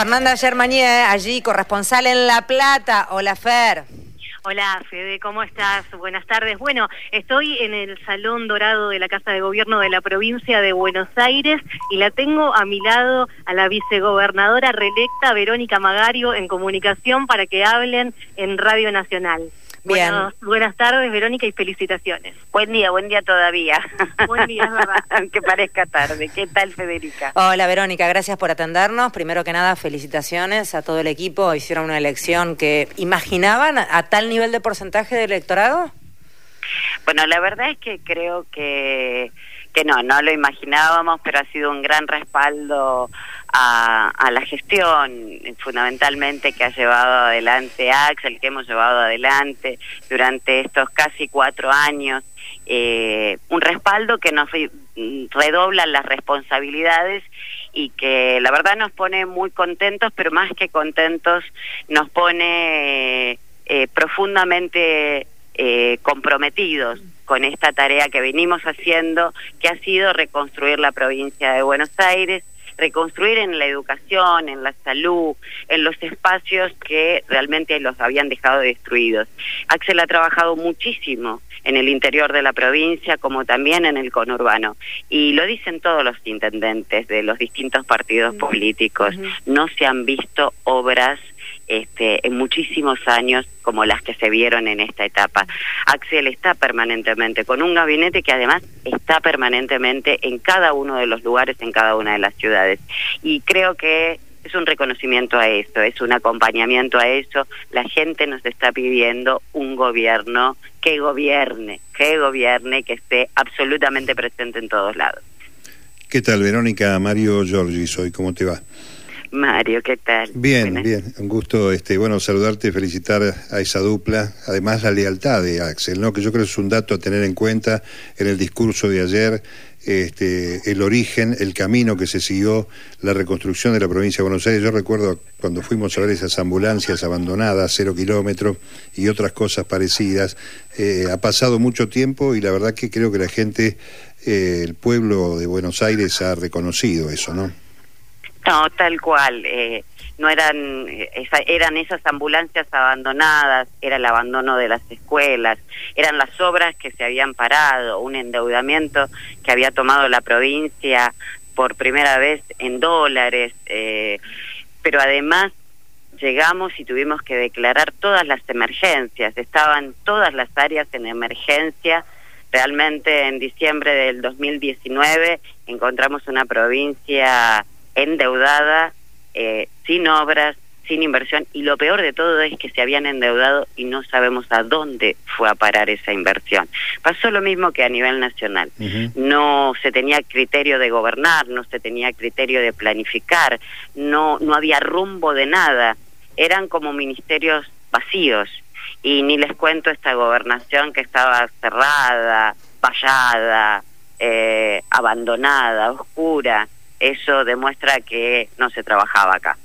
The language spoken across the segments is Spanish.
Fernanda Germanier, allí corresponsal en La Plata. Hola, Fer. Hola, Fede, ¿cómo estás? Buenas tardes. Bueno, estoy en el Salón Dorado de la Casa de Gobierno de la provincia de Buenos Aires y la tengo a mi lado a la vicegobernadora reelecta Verónica Magario en comunicación para que hablen en Radio Nacional. Bien. buenas tardes, Verónica, y felicitaciones. Buen día, buen día todavía. Buen día, verdad. Aunque parezca tarde. ¿Qué tal, Federica? Hola, Verónica, gracias por atendernos. Primero que nada, felicitaciones a todo el equipo. Hicieron una elección que imaginaban a tal nivel de porcentaje de electorado. Bueno, la verdad es que creo que que no, no lo imaginábamos, pero ha sido un gran respaldo a, la gestión, fundamentalmente que ha llevado adelante Axel, que hemos llevado adelante durante estos casi cuatro años, eh, un respaldo que nos redobla las responsabilidades y que la verdad nos pone muy contentos, pero más que contentos nos pone eh, profundamente eh, comprometidos con esta tarea que venimos haciendo, que ha sido reconstruir la provincia de Buenos Aires, reconstruir en la educación, en la salud, en los espacios que realmente los habían dejado destruidos. Axel ha trabajado muchísimo en el interior de la provincia como también en el conurbano. Y lo dicen todos los intendentes de los distintos partidos políticos, no se han visto obras este, en muchísimos años como las que se vieron en esta etapa. Axel está permanentemente con un gabinete que además está permanentemente en cada uno de los lugares, en cada una de las ciudades. Y creo que es un reconocimiento a eso, es un acompañamiento a eso. La gente nos está pidiendo un gobierno que gobierne, que gobierne, que esté absolutamente presente en todos lados. ¿Qué tal, Verónica? Mario Giorgi soy, ¿cómo te va? Mario, ¿qué tal? Bien, bien, un gusto, este, bueno, saludarte, felicitar a esa dupla, además la lealtad de Axel, ¿no? Que yo creo que es un dato a tener en cuenta en el discurso de ayer, este, el origen, el camino que se siguió, la reconstrucción de la provincia de Buenos Aires. Yo recuerdo cuando fuimos a ver esas ambulancias abandonadas, cero kilómetros y otras cosas parecidas. Eh, ha pasado mucho tiempo y la verdad que creo que la gente, eh, el pueblo de Buenos Aires ha reconocido eso, ¿no? No, tal cual. Eh, no eran, eran esas ambulancias abandonadas, era el abandono de las escuelas, eran las obras que se habían parado, un endeudamiento que había tomado la provincia por primera vez en dólares, eh, pero además llegamos y tuvimos que declarar todas las emergencias, estaban todas las áreas en emergencia. Realmente en diciembre del 2019 encontramos una provincia endeudada, eh, sin obras, sin inversión y lo peor de todo es que se habían endeudado y no sabemos a dónde fue a parar esa inversión. Pasó lo mismo que a nivel nacional. No se tenía criterio de gobernar, no se tenía criterio de planificar, no no había rumbo de nada. Eran como ministerios vacíos y ni les cuento esta gobernación que estaba cerrada, vallada, eh, abandonada, oscura eso demuestra que no se trabajaba acá.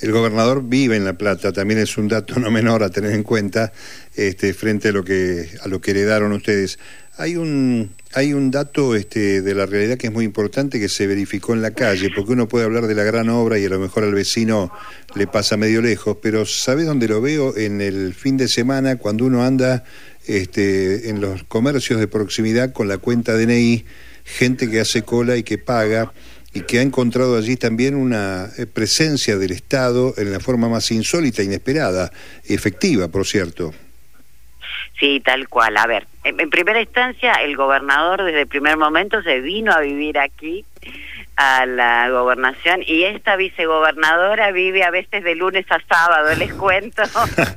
El gobernador vive en La Plata, también es un dato no menor a tener en cuenta este, frente a lo que a lo que heredaron ustedes. Hay un hay un dato este, de la realidad que es muy importante que se verificó en la calle, porque uno puede hablar de la gran obra y a lo mejor al vecino le pasa medio lejos, pero ¿sabes dónde lo veo? En el fin de semana, cuando uno anda este, en los comercios de proximidad con la cuenta DNI, gente que hace cola y que paga y que ha encontrado allí también una eh, presencia del Estado en la forma más insólita, inesperada, efectiva, por cierto. Sí, tal cual. A ver, en, primera instancia, el gobernador desde el primer momento se vino a vivir aquí a la gobernación y esta vicegobernadora vive a veces de lunes a sábado, les cuento,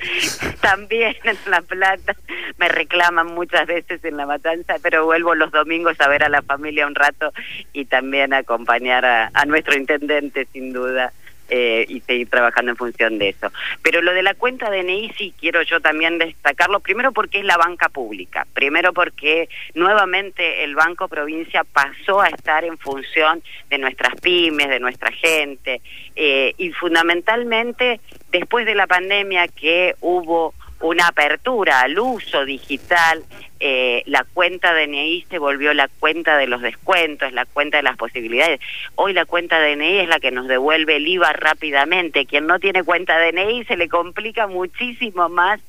también en La Plata, me reclaman muchas veces en la matanza, pero vuelvo los domingos a ver a la familia un rato y también a acompañar a nuestro intendente sin duda. Eh, y seguir trabajando en función de eso. Pero lo de la cuenta DNI sí quiero yo también destacarlo, primero porque es la banca pública, primero porque nuevamente el Banco Provincia pasó a estar en función de nuestras pymes, de nuestra gente, eh, y fundamentalmente después de la pandemia que hubo una apertura al uso digital, eh, la cuenta DNI se volvió la cuenta de los descuentos, la cuenta de las posibilidades. Hoy la cuenta DNI es la que nos devuelve el IVA rápidamente. Quien no tiene cuenta DNI se le complica muchísimo más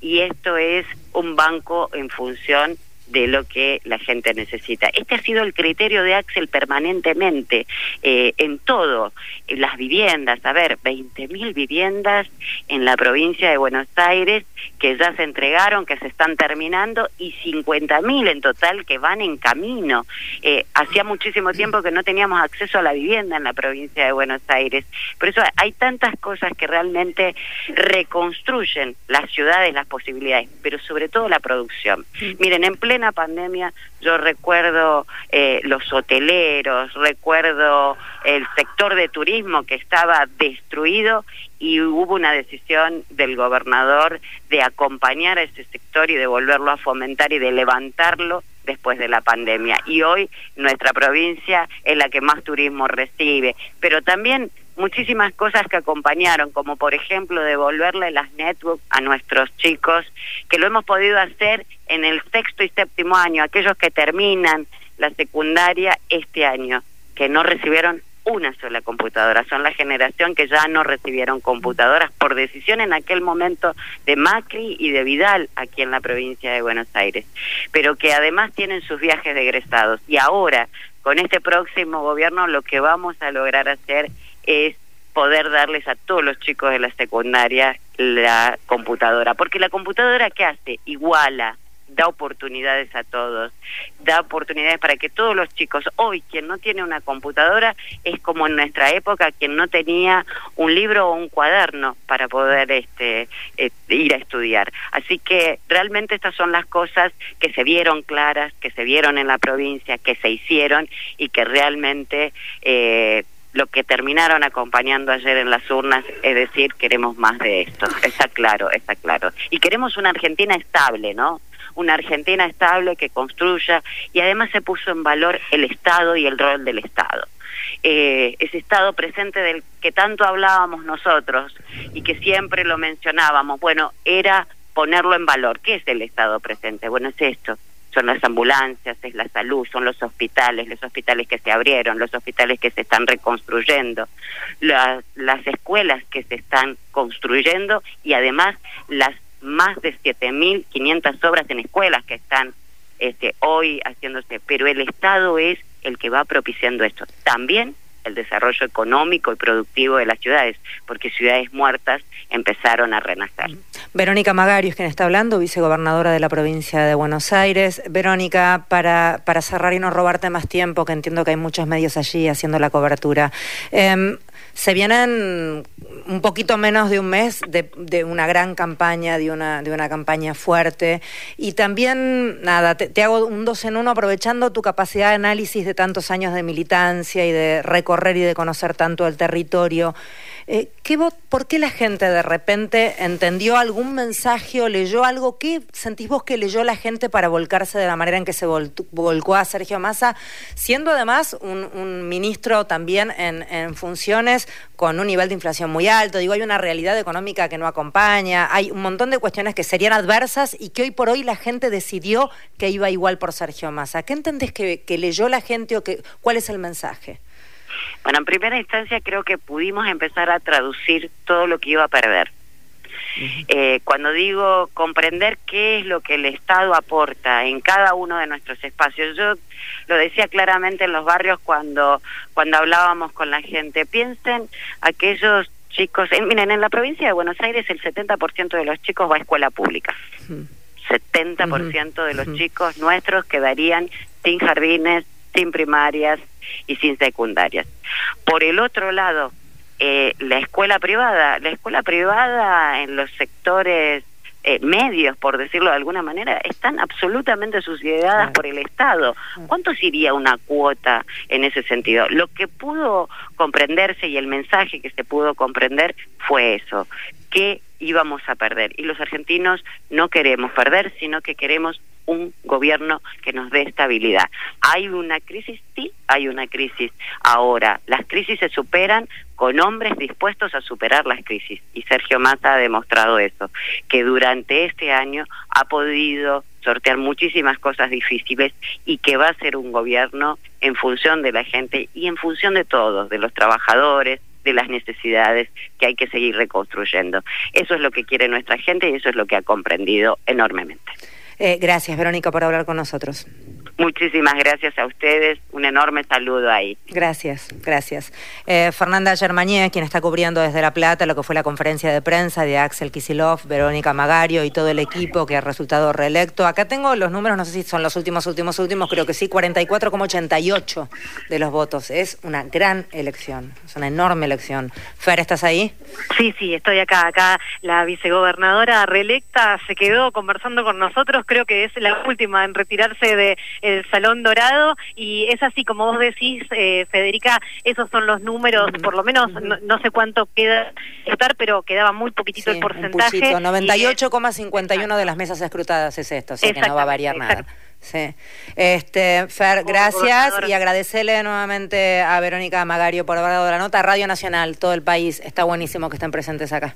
y esto es un banco en función de lo que la gente necesita. Este ha sido el criterio de Axel permanentemente eh, en todo, en las viviendas, a ver, 20.000 viviendas en la provincia de Buenos Aires que ya se entregaron, que se están terminando y 50.000 en total que van en camino. Eh, hacía muchísimo tiempo que no teníamos acceso a la vivienda en la provincia de Buenos Aires. Por eso hay tantas cosas que realmente reconstruyen las ciudades, las posibilidades, pero sobre todo la producción. Miren, en pleno plena pandemia yo recuerdo eh, los hoteleros, recuerdo el sector de turismo que estaba destruido y hubo una decisión del gobernador de acompañar a ese sector y de volverlo a fomentar y de levantarlo después de la pandemia. Y hoy nuestra provincia es la que más turismo recibe, pero también muchísimas cosas que acompañaron, como por ejemplo devolverle las netbooks a nuestros chicos, que lo hemos podido hacer en el sexto y séptimo año, aquellos que terminan la secundaria este año, que no recibieron una sola computadora. Son la generación que ya no recibieron computadoras por decisión en aquel momento de Macri y de Vidal aquí en la provincia de Buenos Aires, pero que además tienen sus viajes de egresados. Y ahora, con este próximo gobierno, lo que vamos a lograr hacer es poder darles a todos los chicos de la secundaria la computadora. Porque la computadora, ¿qué hace? Iguala, da oportunidades a todos, da oportunidades para que todos los chicos, hoy quien no tiene una computadora es como en nuestra época quien no tenía un libro o un cuaderno para poder este, eh, ir a estudiar. Así que realmente estas son las cosas que se vieron claras, que se vieron en la provincia, que se hicieron y que realmente eh, lo que terminaron acompañando ayer en las urnas, es decir, queremos más de esto. Está claro, está claro. Y queremos una Argentina estable, ¿no? Una Argentina estable que construya y además se puso en valor el Estado y el rol del Estado. Eh, ese Estado presente del que tanto hablábamos nosotros y que siempre lo mencionábamos, bueno, era ponerlo en valor. ¿Qué es el Estado presente? Bueno, es esto, son las ambulancias, es la salud, son los hospitales, los hospitales que se abrieron, los hospitales que se están reconstruyendo, las, las escuelas que se están construyendo y además las más de 7.500 obras en escuelas que están este, hoy haciéndose, pero el Estado es el que va propiciando esto. También el desarrollo económico y productivo de las ciudades, porque ciudades muertas empezaron a renacer. Verónica Magarios, quien está hablando, vicegobernadora de la provincia de Buenos Aires. Verónica, para, para cerrar y no robarte más tiempo, que entiendo que hay muchos medios allí haciendo la cobertura. Em, se vienen un poquito menos de un mes de, una gran campaña, de una, de una campaña fuerte. Y también, nada, te, hago un dos en uno aprovechando tu capacidad de análisis de tantos años de militancia y de recorrer y de conocer tanto el territorio. Eh, ¿qué ¿Por qué la gente de repente entendió algún mensaje o leyó algo? ¿Qué sentís vos que leyó la gente para volcarse de la manera en que se volcó a Sergio Massa, siendo además un, ministro también en, funciones con un nivel de inflación muy alto? Digo, hay una realidad económica que no acompaña, hay un montón de cuestiones que serían adversas y que hoy por hoy la gente decidió que iba igual por Sergio Massa. ¿Qué entendés que, que leyó la gente o que, cuál es el mensaje? Bueno, en primera instancia creo que pudimos empezar a traducir todo lo que iba a perder. Eh, cuando digo comprender qué es lo que el Estado aporta en cada uno de nuestros espacios, yo lo decía claramente en los barrios cuando, cuando hablábamos con la gente, piensen aquellos chicos, miren, en la provincia de Buenos Aires el 70% de los chicos va a escuela pública. 70% de los chicos nuestros quedarían sin jardines, sin primarias y sin secundarias. Por el otro lado, eh, la escuela privada, la escuela privada en los sectores eh, medios, por decirlo de alguna manera, están absolutamente subsidiadas por el Estado. ¿Cuánto sería una cuota en ese sentido? Lo que pudo comprenderse y el mensaje que se pudo comprender fue eso, que íbamos a perder. Y los argentinos no queremos perder, sino que queremos un gobierno que nos dé estabilidad. Hay una crisis, sí, hay una crisis. Ahora, las crisis se superan con hombres dispuestos a superar las crisis. Y Sergio Massa ha demostrado eso, que durante este año ha podido sortear muchísimas cosas difíciles y que va a ser un gobierno en función de la gente y en función de todos, de los trabajadores, de las necesidades que hay que seguir reconstruyendo. Eso es lo que quiere nuestra gente y eso es lo que ha comprendido enormemente. Eh, gracias, Verónica, por hablar con nosotros. Muchísimas gracias a ustedes. Un enorme saludo ahí. Gracias, gracias. Eh, Fernanda Germanier, quien está cubriendo desde La Plata lo que fue la conferencia de prensa de Axel Kisilov, Verónica Magario y todo el equipo que ha resultado reelecto. Acá tengo los números, no sé si son los últimos, últimos, últimos, creo que sí, 44,88 de los votos. Es una gran elección, es una enorme elección. Fer, ¿estás ahí? Sí, sí, estoy acá. Acá la vicegobernadora reelecta se quedó conversando con nosotros, creo que es la última en retirarse de el Salón Dorado y es así como vos decís, eh, Federica, esos son los números, por lo menos no, sé cuánto queda estar, pero quedaba muy poquitito el porcentaje. 98,51 de las mesas escrutadas es esto, así que no va a variar nada. Sí. Este, Fer, gracias y agradecerle nuevamente a Verónica Magario por haber dado la nota. Radio Nacional, todo el país, está buenísimo que estén presentes acá.